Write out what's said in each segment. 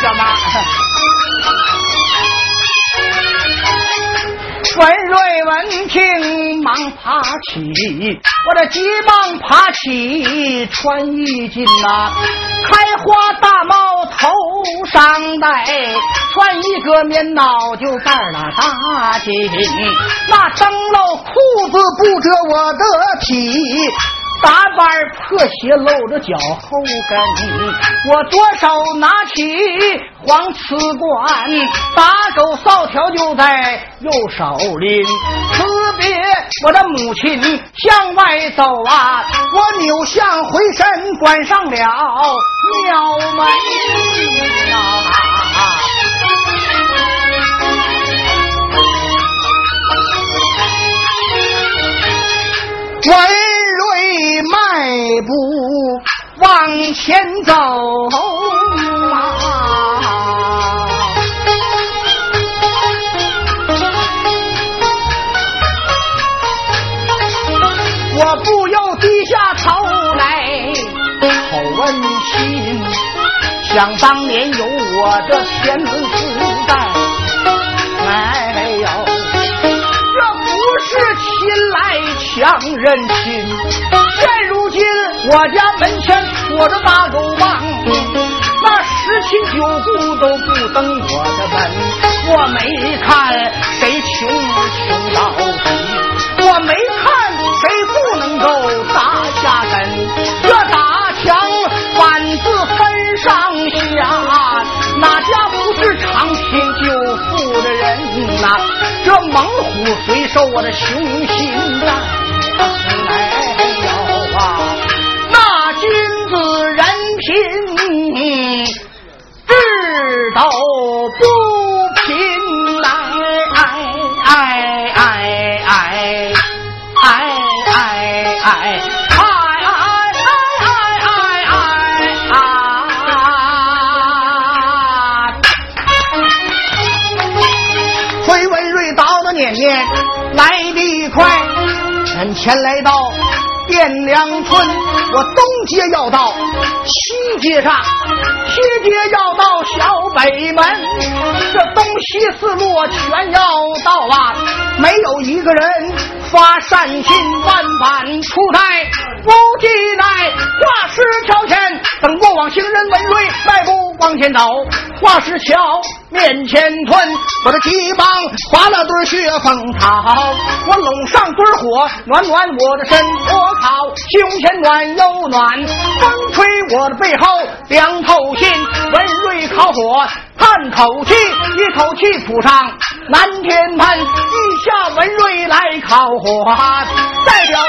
小马。文瑞闻听，忙爬起，我这急忙爬起，穿衣襟呐，开花大帽头上戴，穿一个棉袄就带了大襟，那灯笼裤子不遮我的体。大板破鞋露着脚后跟，我左手拿起黄瓷罐，打狗扫条就在右手拎。辞别我的母亲向外走啊，我扭向回身关上了庙门啊。喂。迈步往前走啊！我不由低下头来，好问心。想当年有我的天门来抢人亲。现如今我家门前戳着大狗棒，那十亲九故都不登我的门。我没看谁穷穷到底，我没看谁不能够打下根。这打墙板子分上下，哪家不是长贫救父的人呐？这猛虎虽受我的雄心在。前来到汴梁村，我东街要到西街上，西街要到小北门，这东西四路全要到啊！没有一个人发善心，万般出台不计奈，画石桥前等过往行人，文瑞迈步往前走，画石桥面前吞，我的鸡帮划了堆雪风草，我拢上堆火暖暖我的身，我烤胸前暖又暖，风吹我的背后凉透心，文瑞烤火。叹口气，一口气吐上南天门，地下文瑞来烤火，代表。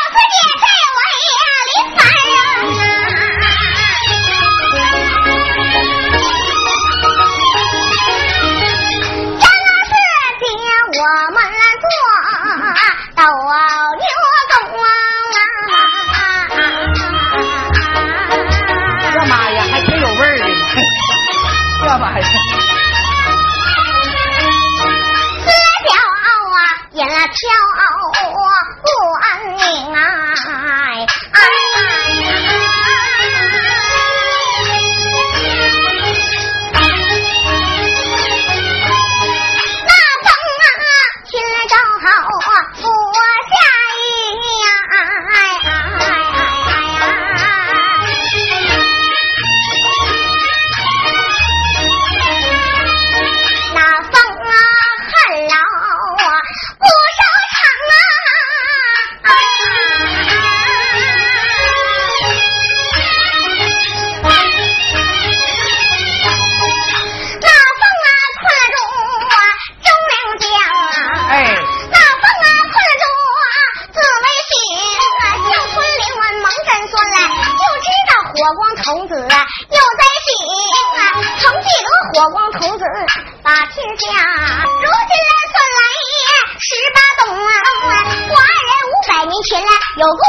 童子又在醒曾记得火光童子把天下如今来算来也十八冬啊我二人五百年前来有过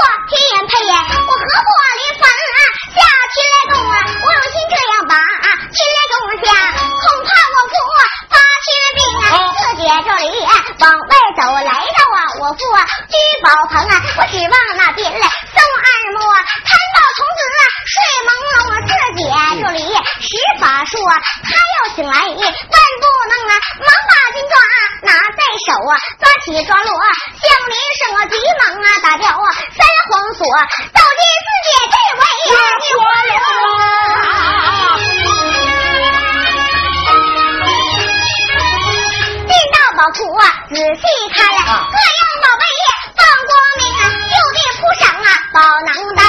报上啊，仔细看来，各样宝贝叶放光明啊，扶桥啊，过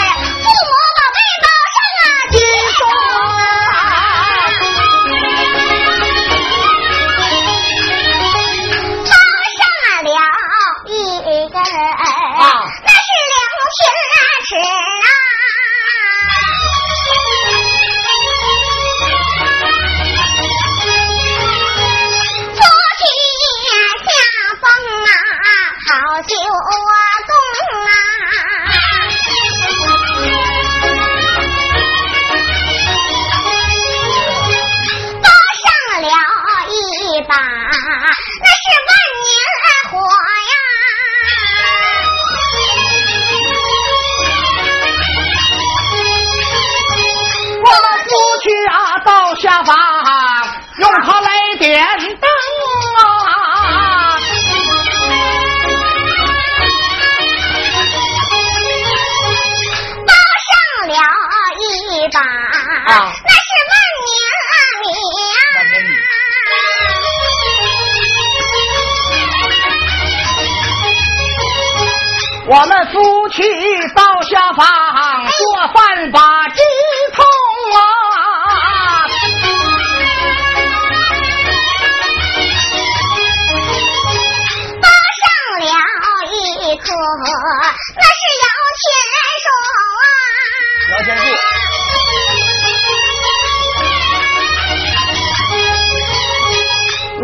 点灯啊包上了一把那是万年啊你啊我们夫妻到下房做饭吧。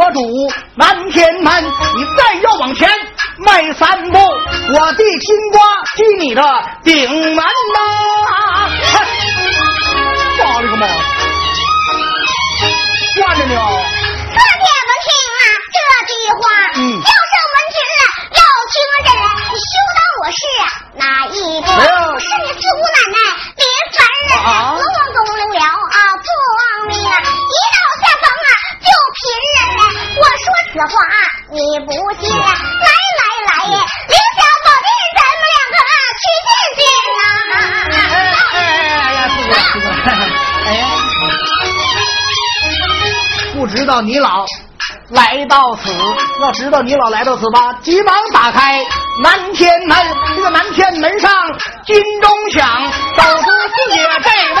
我主南天门？你再要往前迈三步，我的金瓜击你的顶门呐！哼妈了个妈！惯着你啊！四姐们听啊这句话，嗯叫声闻之要听真，你休当我是啊哪一个？没有是你四姑奶奶别烦人，龙王公领了啊不忘命啊，一到下就贫人。我说此话你不信，来来来，留下宝殿，咱们两个去见见呐。哎哎哎哎，四哥，四哥，哎呀，不知道你老来到此，要知道你老来到此吧，急忙打开南天门。这个南天门上金钟响，走出四姐这位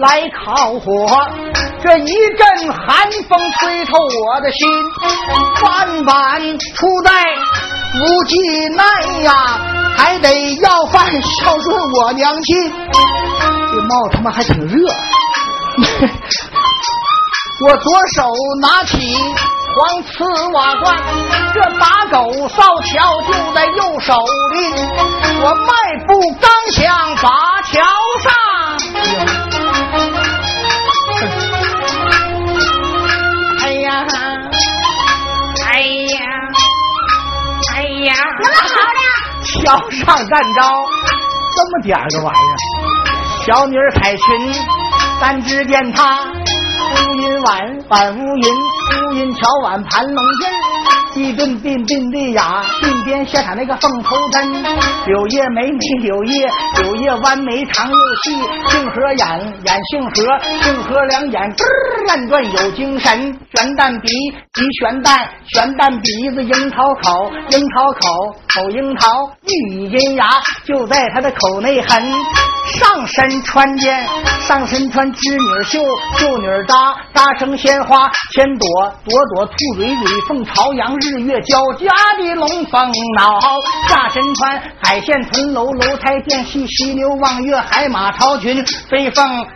来烤火，这一阵寒风吹透我的心，饭碗出在无计奈呀，还得要饭孝顺我娘亲。这帽他妈还挺热。我左手拿起黄瓷瓦罐，这打狗扫桥就在右手里。我迈步刚向筏桥刀，上站着这么点儿个玩意儿，小女儿彩裙，咱只见他乌云碗碗乌云，乌云桥碗盘龙筋。一顿鬓鬓的雅，鬓边下场那个凤头针，柳叶眉眉柳叶，柳叶弯眉长又细，杏核眼眼杏核，杏核两眼吱儿乱转有精神，悬蛋鼻鼻悬蛋，悬蛋鼻子樱桃口，樱桃口口樱桃，玉以银牙就在他的口内痕。上身穿件，上身穿织女绣，绣女扎扎成鲜花，千朵朵朵兔蕊蕊，凤朝阳，日。日月交加的龙凤脑。下身穿海线屯楼楼台殿，戏犀牛望月，海马朝裙，飞凤。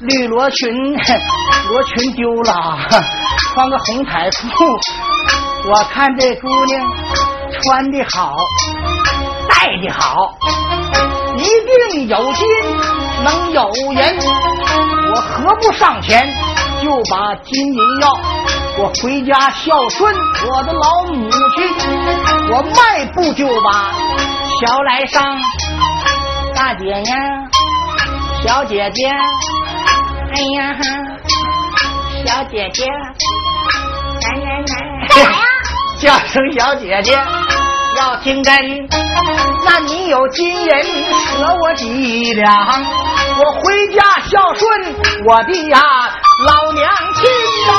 绿罗裙，罗裙丢了，穿个红彩裤。我看这姑娘穿的好，戴的好，一定有金，能有人。我何不上前就把金银要？我回家孝顺我的老母亲，我迈步就把桥来上。大姐呀，小姐姐，哎呀，小姐姐，来来来，干啥呀？叫声小姐姐，要听真。那你有金银舍我几两，我回家孝顺我的呀老娘亲啊！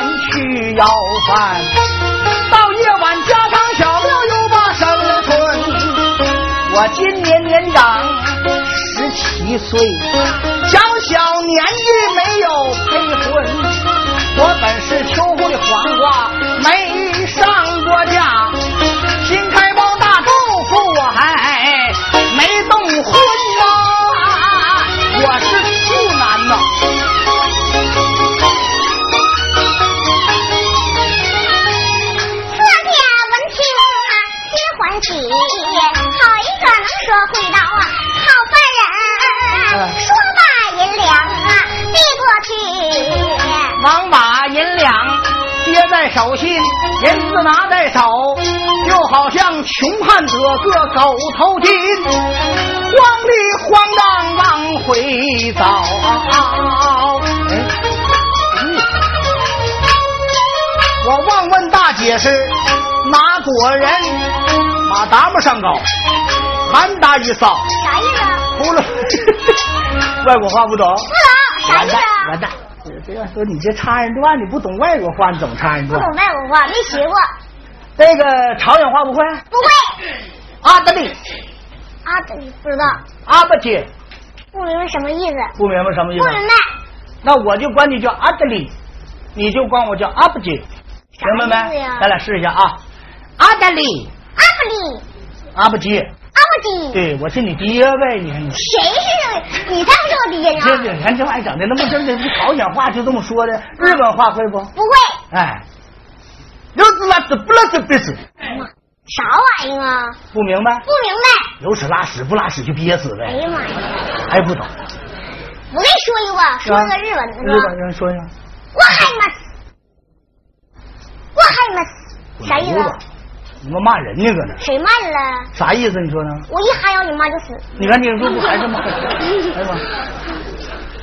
去要饭，到夜晚家常小庙又把生春。我今年年长十七岁，小小年纪没有配婚，我本是秋后的黄瓜，没在手心，银子拿在手，就好像穷汉得个狗头金，慌里慌张往回走。我忘问大姐是哪国人，马达木上高，韩大一扫，啥意思？除了外国话不懂。不懂啥意思？完蛋！这要说你这插人段，你不懂外国话，你怎么插人段不懂？外国话，没学过，那个朝鲜话不会？不会。阿德里，阿德里不知道，阿巴姐，不明白什么意思，不明白什么意思？不明白。那我就管你叫阿德里，你就管我叫阿巴姐，明白没？咱俩试一下啊！阿德里，阿布里，阿巴姐，阿布基，对我是你爹呗，你看你。谁是你才不是我爹这呢？这，看这玩意整的那么这这朝鲜话就这么说的，日本话会不？不会，哎，拉屎不拉屎憋死，妈，啥玩意啊？不明白？不明白。有屎拉屎不拉屎就憋死呗，哎呀妈呀！还不懂？我跟你说一个，说个日文的日本？人说一下，我嗨嘛死，我嗨嘛死，啥意思？你们骂人呢搁那，谁骂你了？啥意思？你说呢？我一哈腰，你妈就死。你看你说不还是骂人？哎呀妈！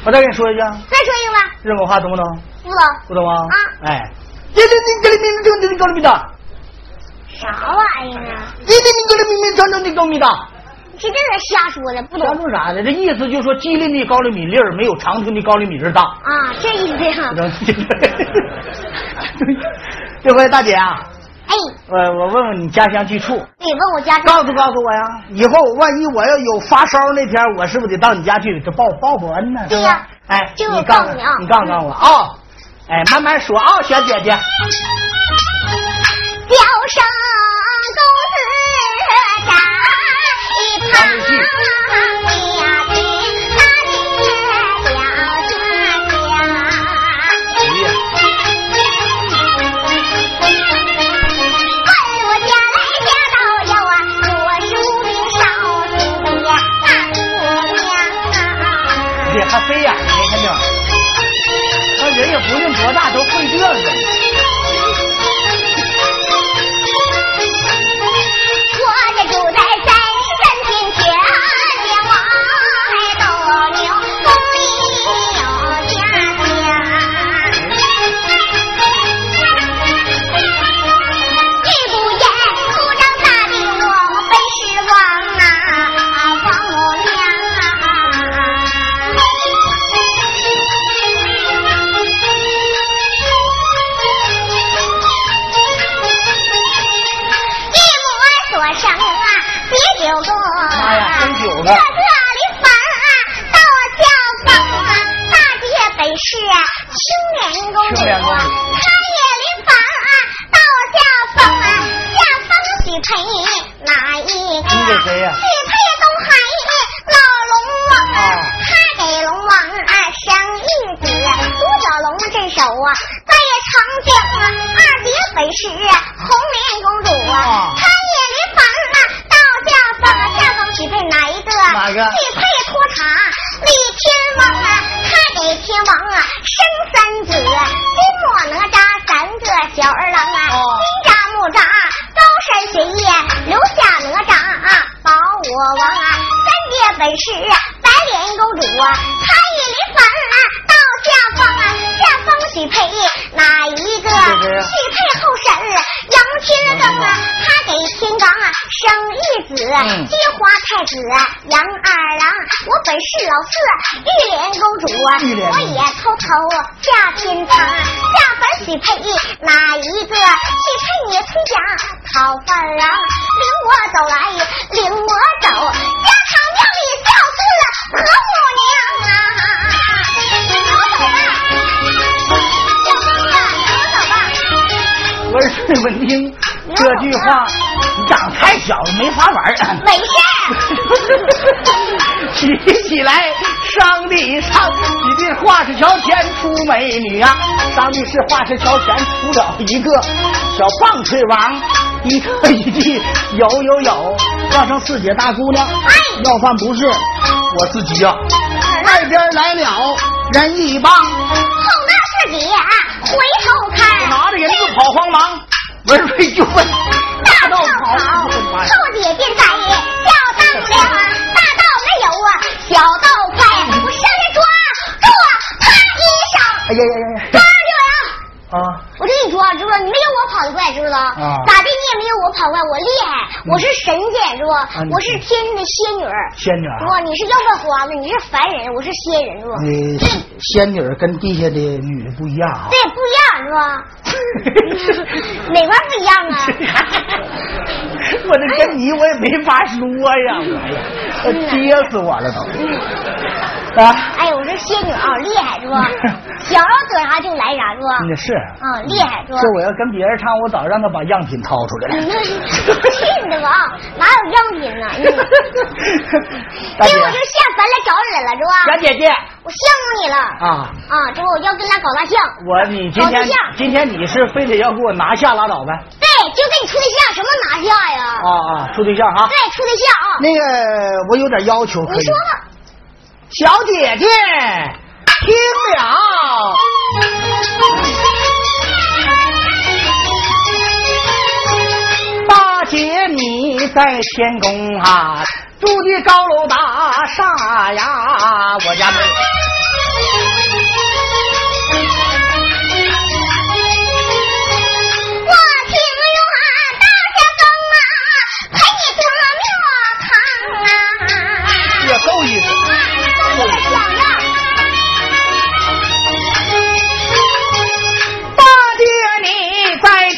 我再给你说一句，再说一个吧，日本话懂不懂？不懂不懂吗？啊哎，这这这这这这这这高米的，啥玩意儿啊？这这这这明明真正的高米的，是这是瞎说的，不瞎懂说啥呢？这意思就是说，吉林的高粱米粒儿没有长春的高粱米粒儿大。啊，这意思呀。这回大姐啊，哎，我我问问你家乡居处，你问我家乡，告诉告诉我呀。以后万一我要有发烧那天，我是不是得到你家去这报报报恩呢？对呀哎，这个你告诉我告诉你啊你告诉告诉我啊。哎，慢慢说啊，小姐姐。叫声公子站一旁呀金花太子杨二郎，我本是老四玉莲公主我也偷偷下天堂，下凡许配哪一个？许配你崔家讨饭郎，领我走来，领我走，家堂庙里孝子和母娘啊，我走吧，小公子，走走吧。这句话，你长太小了，没法玩。没事儿，起起来，上的上，你的画石桥前出美女啊！上的是画石桥前出了一个小棒槌王，一个一句有有有，叫声四姐大姑娘。哎要饭不是我自己呀、外边来了人一帮，后那四姐回头看，拿着银子跑慌忙，文瑞就问大道道跑跑，不快后姐便在叫当量啊，大道没有啊，小道快，我上去抓住啊，啪一声，哎呀呀呀抓！住了。啊，我跟你说，知不知道？你没有我跑得快，知不知道？啊我厉害，我是神仙，是不？我是天上的仙女儿，仙女不？你是要饭花子，你是凡人，我是仙人，是不？你，仙女儿跟地下的女的不一样啊。对，不一样，是吧？哪块不一样啊？我这跟你我也没法说呀，我呀，我憋死我了都。啊，哎，我是仙女啊，厉害是不？想要得啥就来啥是吧？那是。啊，厉害是吧？这我要跟别人唱，我早让他把样品掏出来了。去你的吧，哪有样品呢？嗯 大姐所以我就下凡来找你来了，是吧？小姐姐我羡慕你了啊，啊！这不我要跟咱搞大象，我你今天今天你是非得要给我拿下拉倒呗？对，就跟你处对象，什么拿下呀？啊啊，处对象哈。对，处对象啊！那个我有点要求，可以你说吧，小姐姐，听了。大姐你在天宫啊，住的高楼大厦呀，我家门。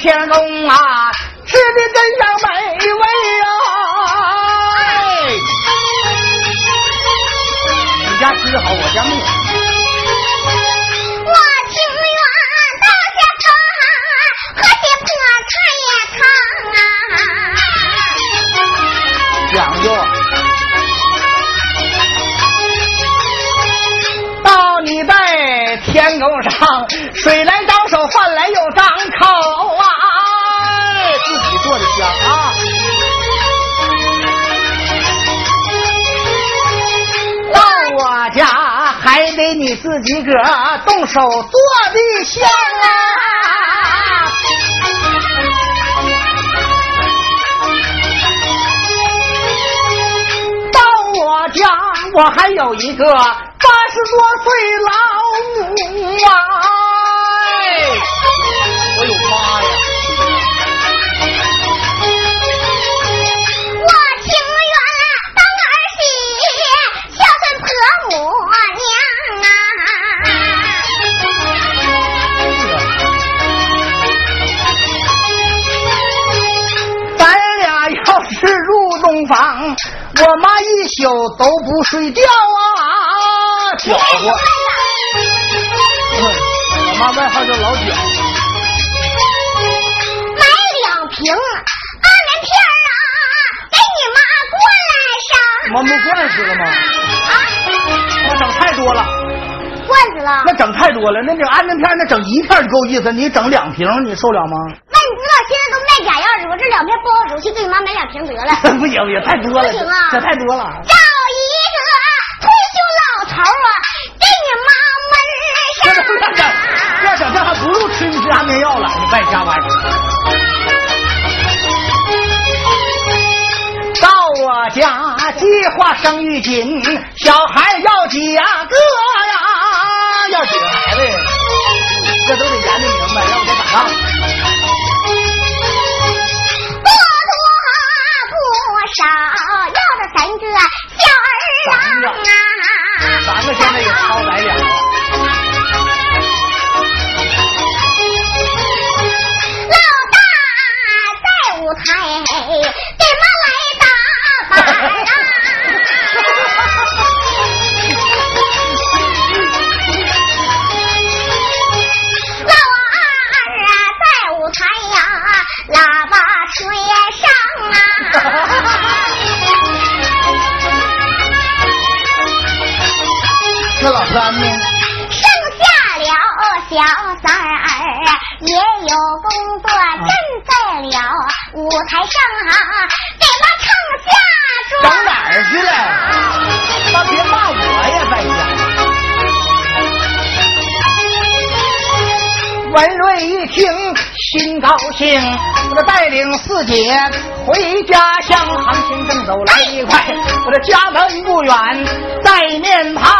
乾隆啊吃的真香美味啊你家吃的好我家没有自己个动手做的香啊！到我家我还有一个八十多岁老母啊！我妈一宿都不睡觉啊，搅和。嗯我妈外号叫老搅。买两瓶阿门片儿啊，给你妈灌上。妈没灌死了吗？啊，我整太多了，灌死了。那整太多了。那这安眠片那整一片够意思，你整两瓶你受了吗？那你知道现在都卖假药的，我这两片不好使，去给你妈买两瓶得了。不行，也太多了，不行啊这太多了。找一个退休老头啊，给你妈这闷这这上。这整这还不如吃吃安眠药了，你败家玩意儿。到我家计划生育紧，小孩要几个呀？要几个孩子呀？这都得研究明白，要不得打听心高兴，我这带领四姐回家乡，行情正走来得快。我这家门不远，在面旁，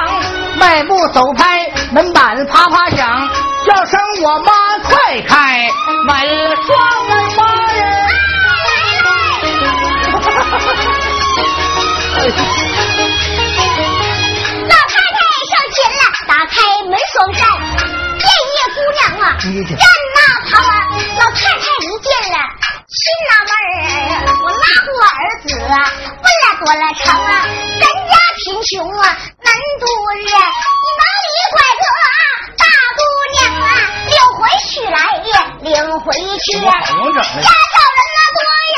迈步走开，门板啪啪响，叫声我妈快开门双门妈呀！老太太上前了，打开门双扇，娘啊，站那旁啊，老太太一见了，心纳闷儿，我拉过儿子，问了多了成啊，咱家贫穷啊，难度日，你哪里拐个大姑娘啊，领回去来，领回去，家找人那多呀，